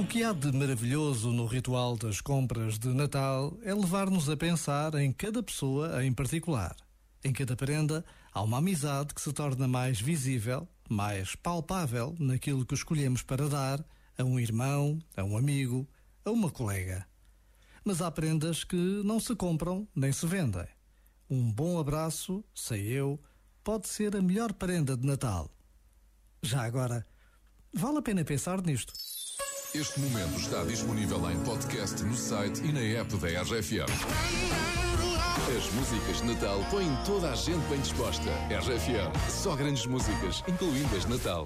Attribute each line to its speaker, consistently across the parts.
Speaker 1: O que há de maravilhoso no ritual das compras de Natal é levar-nos a pensar em cada pessoa em particular. Em cada prenda há uma amizade que se torna mais visível, mais palpável naquilo que escolhemos para dar a um irmão, a um amigo, a uma colega. Mas há prendas que não se compram nem se vendem. Um bom abraço, sei eu, pode ser a melhor prenda de Natal. Já agora, vale a pena pensar nisto.
Speaker 2: Este momento está disponível em podcast no site e na app da RFM. As músicas de Natal põem toda a gente bem disposta. RFM, só grandes músicas, incluindo as de Natal.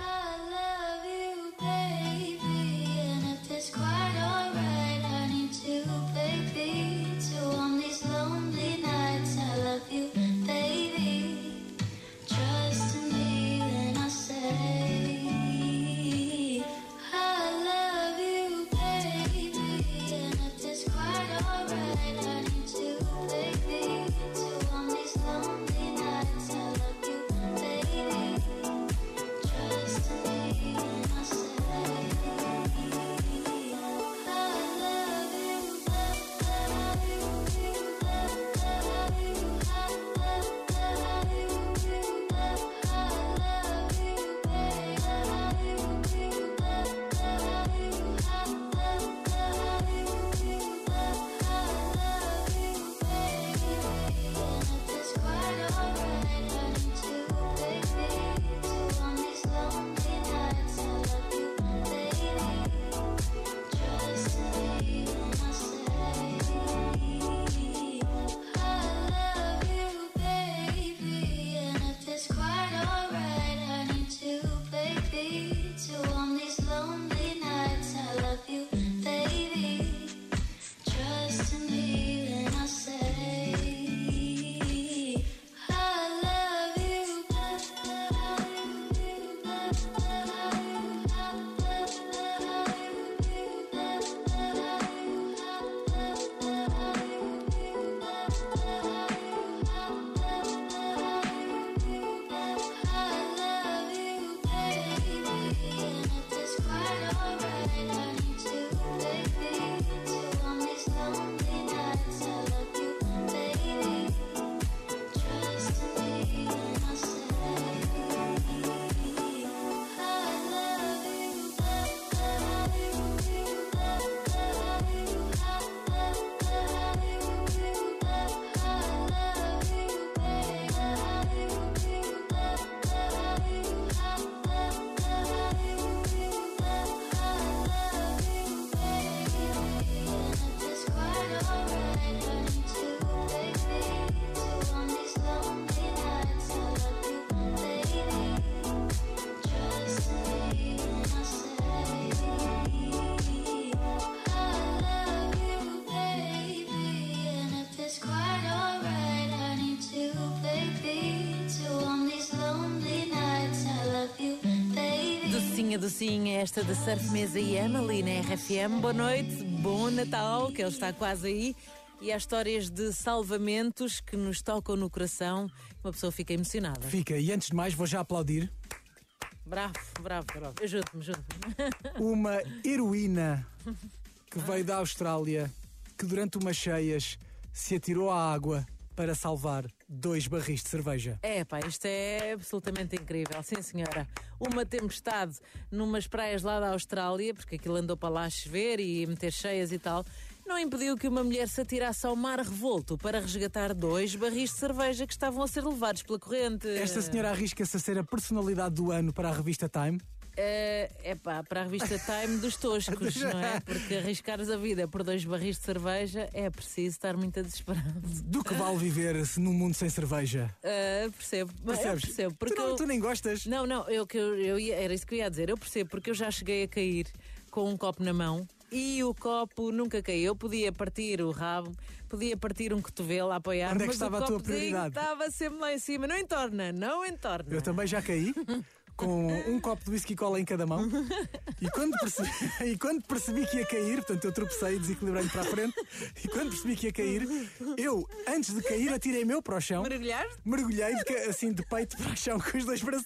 Speaker 3: Docinha, docinha, esta da Surf Mesa e Emily na RFM. Boa noite, bom Natal, que ele está quase aí. E há histórias de salvamentos que nos tocam no coração. Uma pessoa fica emocionada.
Speaker 4: Fica, e antes de mais vou já aplaudir
Speaker 3: Bravo, bravo, bravo. Ajude-me, ajude-me.
Speaker 4: uma heroína que veio da Austrália que durante umas cheias se atirou à água para salvar dois barris de cerveja.
Speaker 3: É, pá, isto é absolutamente incrível. Sim, senhora. Uma tempestade numas praias lá da Austrália, porque aquilo andou para lá chover e meter cheias e tal, não impediu que uma mulher se atirasse ao mar revolto para resgatar dois barris de cerveja que estavam a ser levados pela corrente.
Speaker 4: Esta senhora arrisca-se a ser a personalidade do ano para a revista Time.
Speaker 3: É pá, para a revista Time dos toscos, não é? Porque arriscares a vida por dois barris de cerveja é preciso estar muito desesperado.
Speaker 4: Do que vale viver-se num mundo sem cerveja?
Speaker 3: Ah, percebo,
Speaker 4: Percebes?
Speaker 3: percebo. Porque
Speaker 4: tu, não,
Speaker 3: eu-
Speaker 4: tu nem gostas?
Speaker 3: Não, não, eu, que eu, eu ia- era isso que eu ia dizer. Eu percebo, porque eu já cheguei a cair com um copo na mão e o copo nunca caiu. Eu podia partir o rabo, podia partir um cotovelo a apoiar,
Speaker 4: Onde é que
Speaker 3: mas
Speaker 4: estava
Speaker 3: o
Speaker 4: a tua prioridade?
Speaker 3: estava sempre lá em cima. Não entorna, não entorna.
Speaker 4: Eu também já caí. com um copo de whisky cola em cada mão. E quando, percebi, e quando percebi que ia cair, portanto eu tropecei, desequilibrei-me para a frente, e quando percebi que ia cair, eu, antes de cair, atirei meu para o chão,
Speaker 3: Mergulhar?
Speaker 4: mergulhei de assim de peito para o chão com os dois bracinhos.